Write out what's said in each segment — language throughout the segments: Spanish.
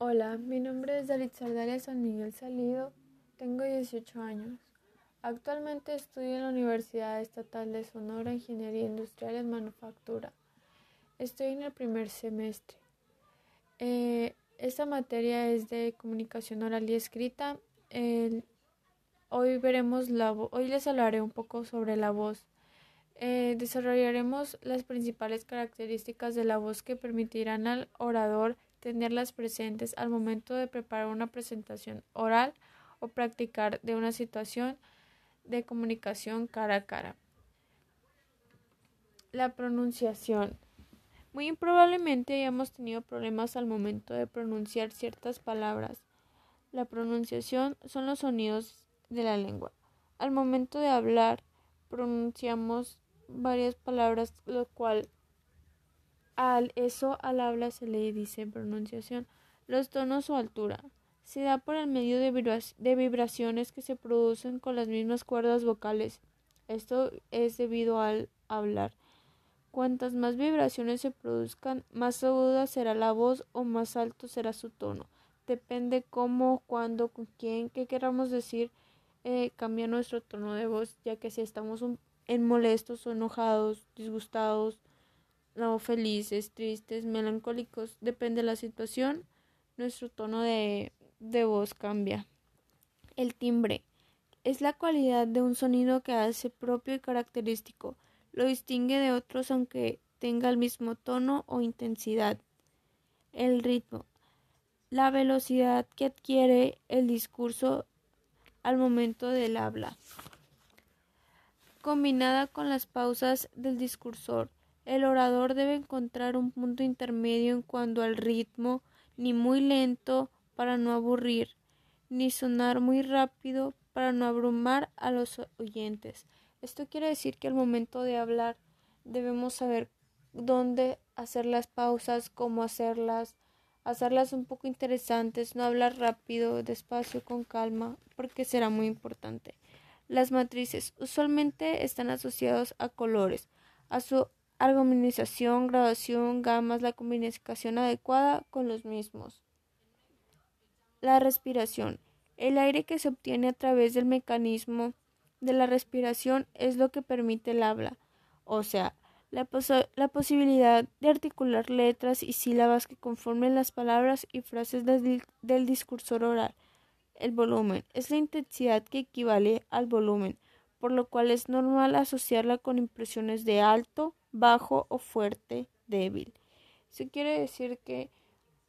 Hola, mi nombre es David Sardaria San Miguel Salido, tengo 18 años. Actualmente estudio en la Universidad Estatal de Sonora Ingeniería Industrial en Manufactura. Estoy en el primer semestre. Eh, esta materia es de comunicación oral y escrita. hoy veremos la hoy les hablaré un poco sobre la voz. Eh, desarrollaremos las principales características de la voz que permitirán al orador tenerlas presentes al momento de preparar una presentación oral o practicar de una situación de comunicación cara a cara. La pronunciación. Muy improbablemente hayamos tenido problemas al momento de pronunciar ciertas palabras. La pronunciación son los sonidos de la lengua. Al momento de hablar, pronunciamos varias palabras, lo cual al eso al habla se le dice pronunciación. Los tonos o altura. Se da por el medio de, vibraciones que se producen con las mismas cuerdas vocales. Esto es debido al hablar. Cuantas más vibraciones se produzcan, más aguda será la voz o más alto será su tono. Depende cómo, cuándo, con quién, qué queramos decir, eh, cambia nuestro tono de voz, ya que si estamos en molestos o enojados, disgustados, no felices, tristes, melancólicos, depende de la situación, nuestro tono de, de voz cambia. El timbre es la cualidad de un sonido que hace propio y característico, lo distingue de otros aunque tenga el mismo tono o intensidad. El ritmo, la velocidad que adquiere el discurso al momento del habla, combinada con las pausas del discursor, el orador debe encontrar un punto intermedio en cuanto al ritmo, ni muy lento para no aburrir, ni sonar muy rápido para no abrumar a los oyentes. Esto quiere decir que al momento de hablar debemos saber dónde hacer las pausas, cómo hacerlas, hacerlas un poco interesantes, no hablar rápido, despacio, con calma, porque será muy importante. Las matrices usualmente están asociadas a colores, a su armonización, graduación, gamas, la comunicación adecuada con los mismos. La respiración. El aire que se obtiene a través del mecanismo de la respiración es lo que permite el habla, o sea, la, posibilidad de articular letras y sílabas que conformen las palabras y frases del, del discursor oral. El volumen es la intensidad que equivale al volumen, por lo cual es normal asociarla con impresiones de alto, bajo o fuerte, débil. Eso quiere decir que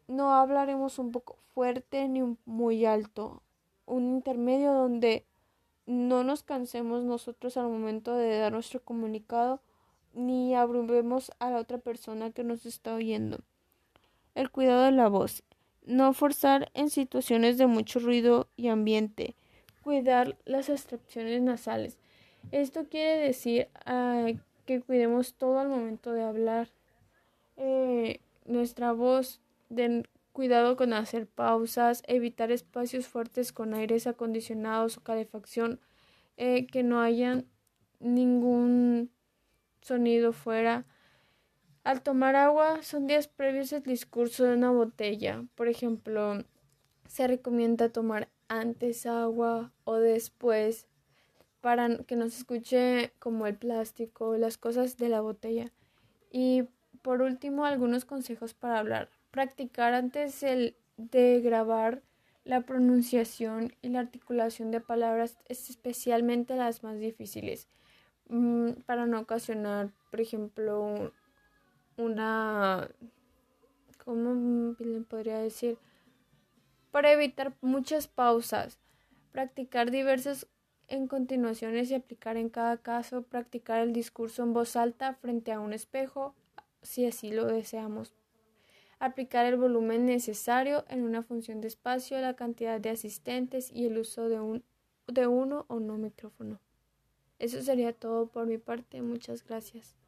no hablaremos un poco fuerte ni muy alto, un intermedio donde no nos cansemos nosotros al momento de dar nuestro comunicado ni abrumemos a la otra persona que nos está oyendo. El cuidado de la voz. No forzar en situaciones de mucho ruido y ambiente. Cuidar las extracciones nasales. Esto quiere decir ah, que cuidemos todo al momento de hablar. Eh, nuestra voz, cuidado con hacer pausas, evitar espacios fuertes con aires acondicionados o calefacción, eh, que no haya ningún sonido fuera. Al tomar agua son días previos al discurso de una botella. Por ejemplo, se recomienda tomar antes agua o después para que no se escuche como el plástico, las cosas de la botella. Y por último, algunos consejos para hablar. Practicar antes el de grabar la pronunciación y la articulación de palabras, especialmente las más difíciles, mm, para no ocasionar, por ejemplo, una... ¿Cómo le podría decir? Para evitar muchas pausas. Practicar diversos en continuaciones y aplicar en cada caso, practicar el discurso en voz alta frente a un espejo, si así lo deseamos. Aplicar el volumen necesario en una función de espacio, la cantidad de asistentes y el uso de, un, de uno o no micrófono. Eso sería todo por mi parte. Muchas gracias.